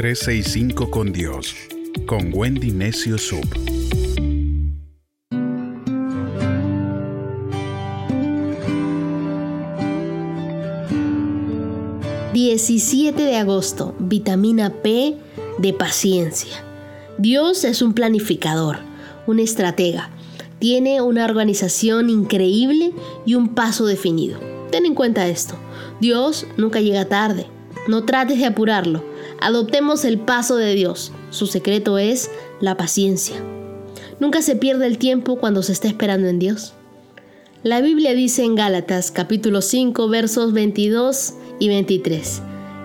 365 con Dios, con Wendy Necio Sub. ...17 de agosto... ...vitamina P de paciencia... ...Dios es un planificador... ...un estratega... ...tiene una organización increíble... ...y un paso definido... ...ten en cuenta esto... ...Dios nunca llega tarde... ...no trates de apurarlo... Adoptemos el paso de Dios. Su secreto es la paciencia. Nunca se pierde el tiempo cuando se está esperando en Dios. La Biblia dice en Gálatas capítulo 5 versos 22 y 23.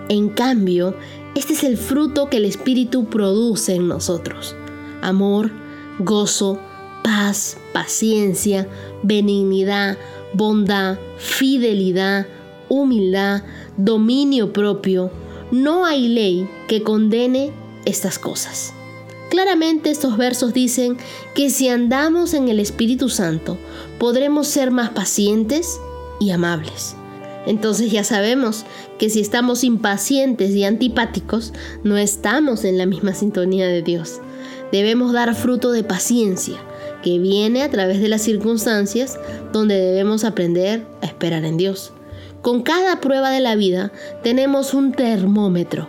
En cambio, este es el fruto que el Espíritu produce en nosotros. Amor, gozo, paz, paciencia, benignidad, bondad, fidelidad, humildad, dominio propio no hay ley que condene estas cosas. Claramente estos versos dicen que si andamos en el Espíritu Santo, podremos ser más pacientes y amables. Entonces ya sabemos que si estamos impacientes y antipáticos, no estamos en la misma sintonía de Dios. Debemos dar fruto de paciencia, que viene a través de las circunstancias donde debemos aprender a esperar en Dios. Con cada prueba de la vida tenemos un termómetro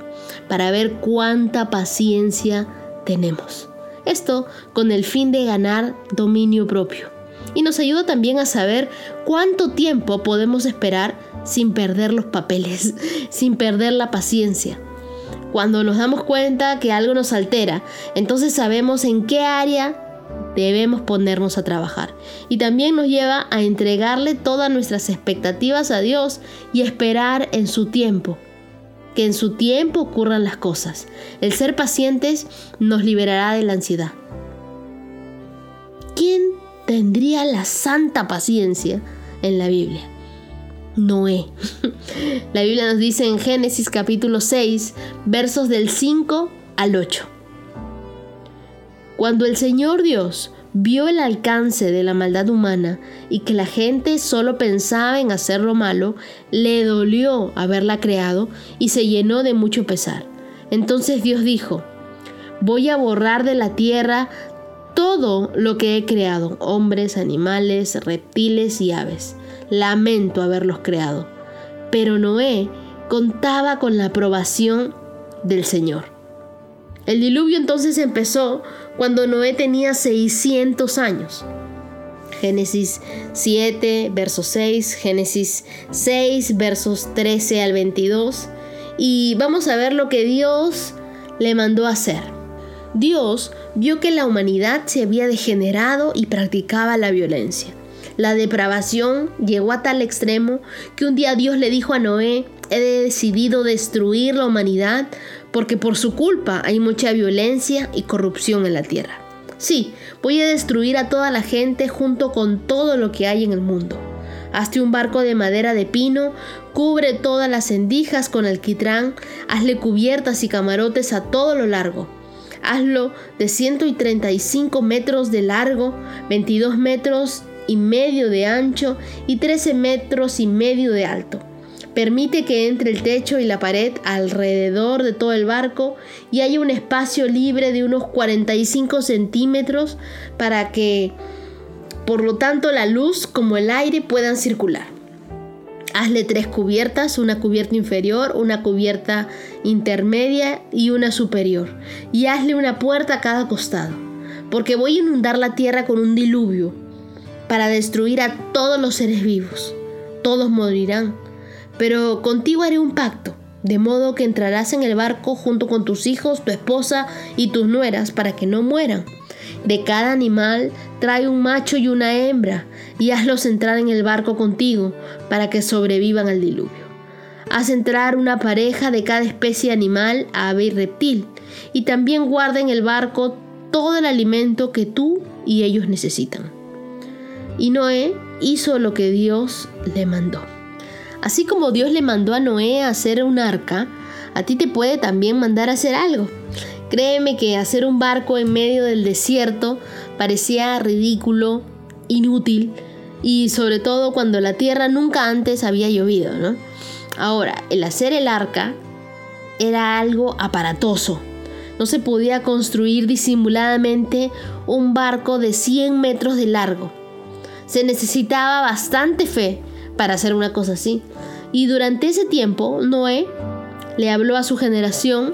para ver cuánta paciencia tenemos. Esto con el fin de ganar dominio propio. Y nos ayuda también a saber cuánto tiempo podemos esperar sin perder los papeles, sin perder la paciencia. Cuando nos damos cuenta que algo nos altera, entonces sabemos en qué área debemos ponernos a trabajar. Y también nos lleva a entregarle todas nuestras expectativas a Dios y esperar en su tiempo. Que en su tiempo ocurran las cosas. El ser pacientes nos liberará de la ansiedad. ¿Quién tendría la santa paciencia en la Biblia? Noé. La Biblia nos dice en Génesis capítulo 6, versos del 5 al 8. Cuando el Señor Dios vio el alcance de la maldad humana y que la gente solo pensaba en hacer lo malo, le dolió haberla creado y se llenó de mucho pesar. Entonces Dios dijo, voy a borrar de la tierra todo lo que he creado, hombres, animales, reptiles y aves. Lamento haberlos creado. Pero Noé contaba con la aprobación del Señor. El diluvio entonces empezó cuando Noé tenía 600 años. Génesis 7, verso 6, Génesis 6, versos 13 al 22. Y vamos a ver lo que Dios le mandó hacer. Dios vio que la humanidad se había degenerado y practicaba la violencia. La depravación llegó a tal extremo que un día Dios le dijo a Noé, he decidido destruir la humanidad porque por su culpa hay mucha violencia y corrupción en la tierra. Sí, voy a destruir a toda la gente junto con todo lo que hay en el mundo. Hazte un barco de madera de pino, cubre todas las endijas con alquitrán, hazle cubiertas y camarotes a todo lo largo. Hazlo de 135 metros de largo, 22 metros y medio de ancho y 13 metros y medio de alto. Permite que entre el techo y la pared alrededor de todo el barco y haya un espacio libre de unos 45 centímetros para que, por lo tanto, la luz como el aire puedan circular. Hazle tres cubiertas, una cubierta inferior, una cubierta intermedia y una superior. Y hazle una puerta a cada costado, porque voy a inundar la tierra con un diluvio para destruir a todos los seres vivos. Todos morirán pero contigo haré un pacto, de modo que entrarás en el barco junto con tus hijos, tu esposa y tus nueras para que no mueran. De cada animal trae un macho y una hembra y hazlos entrar en el barco contigo para que sobrevivan al diluvio. Haz entrar una pareja de cada especie animal, ave y reptil, y también guarda en el barco todo el alimento que tú y ellos necesitan. Y Noé hizo lo que Dios le mandó. Así como Dios le mandó a Noé a hacer un arca, a ti te puede también mandar a hacer algo. Créeme que hacer un barco en medio del desierto parecía ridículo, inútil y sobre todo cuando la tierra nunca antes había llovido, ¿no? Ahora, el hacer el arca era algo aparatoso. No se podía construir disimuladamente un barco de 100 metros de largo. Se necesitaba bastante fe para hacer una cosa así. Y durante ese tiempo, Noé le habló a su generación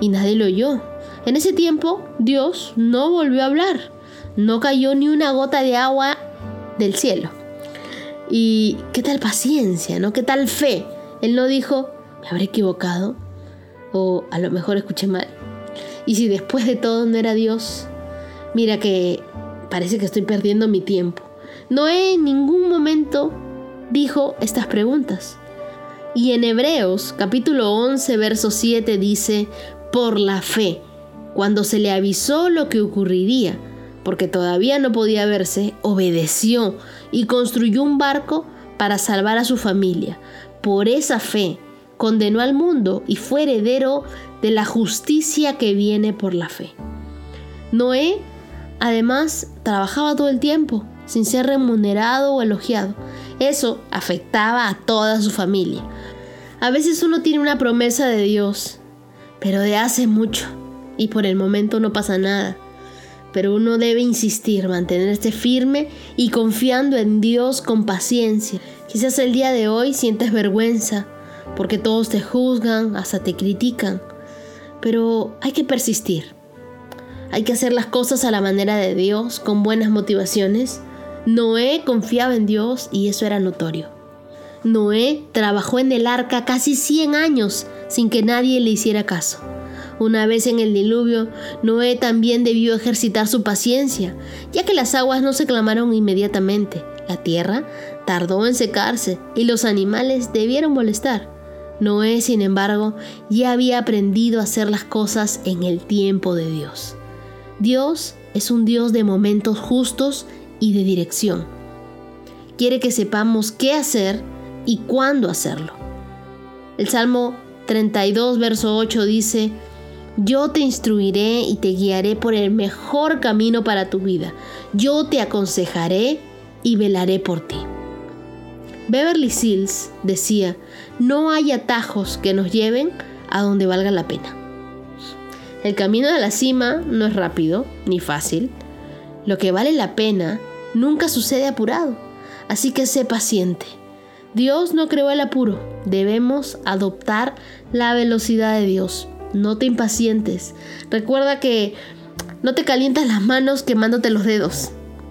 y nadie lo oyó. En ese tiempo, Dios no volvió a hablar. No cayó ni una gota de agua del cielo. Y qué tal paciencia, ¿no? ¿Qué tal fe? Él no dijo, me habré equivocado. O a lo mejor escuché mal. Y si después de todo no era Dios, mira que parece que estoy perdiendo mi tiempo. Noé en ningún momento dijo estas preguntas. Y en Hebreos capítulo 11, verso 7 dice, por la fe, cuando se le avisó lo que ocurriría, porque todavía no podía verse, obedeció y construyó un barco para salvar a su familia. Por esa fe, condenó al mundo y fue heredero de la justicia que viene por la fe. Noé, además, trabajaba todo el tiempo, sin ser remunerado o elogiado. Eso afectaba a toda su familia. A veces uno tiene una promesa de Dios, pero de hace mucho, y por el momento no pasa nada. Pero uno debe insistir, mantenerse firme y confiando en Dios con paciencia. Quizás el día de hoy sientes vergüenza, porque todos te juzgan, hasta te critican. Pero hay que persistir. Hay que hacer las cosas a la manera de Dios, con buenas motivaciones. Noé confiaba en Dios y eso era notorio. Noé trabajó en el arca casi 100 años sin que nadie le hiciera caso. Una vez en el diluvio, Noé también debió ejercitar su paciencia, ya que las aguas no se clamaron inmediatamente. La tierra tardó en secarse y los animales debieron molestar. Noé, sin embargo, ya había aprendido a hacer las cosas en el tiempo de Dios. Dios es un Dios de momentos justos y de dirección. Quiere que sepamos qué hacer y cuándo hacerlo. El Salmo 32, verso 8 dice, Yo te instruiré y te guiaré por el mejor camino para tu vida. Yo te aconsejaré y velaré por ti. Beverly Sills decía, no hay atajos que nos lleven a donde valga la pena. El camino de la cima no es rápido ni fácil. Lo que vale la pena nunca sucede apurado, así que sé paciente. Dios no creó el apuro, debemos adoptar la velocidad de Dios. No te impacientes. Recuerda que no te calientas las manos quemándote los dedos.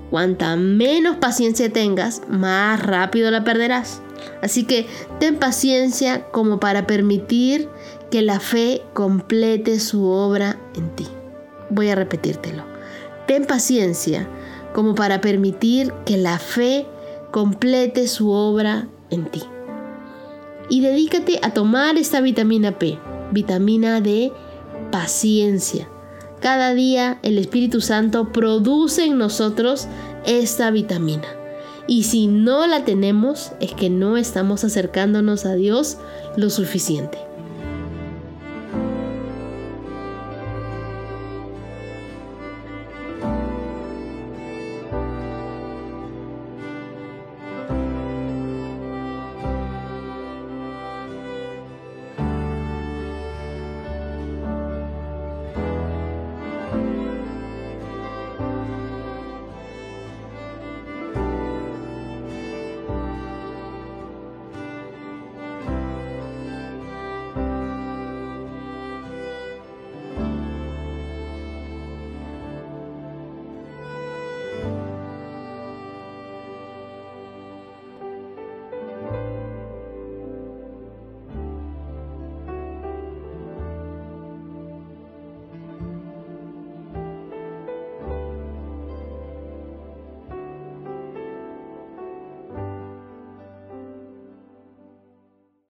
Cuanta menos paciencia tengas, más rápido la perderás. Así que ten paciencia como para permitir que la fe complete su obra en ti. Voy a repetírtelo. Ten paciencia como para permitir que la fe complete su obra en ti. Y dedícate a tomar esta vitamina P, vitamina de paciencia cada día el Espíritu Santo produce en nosotros esta vitamina. Y si no la tenemos, es que no estamos acercándonos a Dios lo suficiente.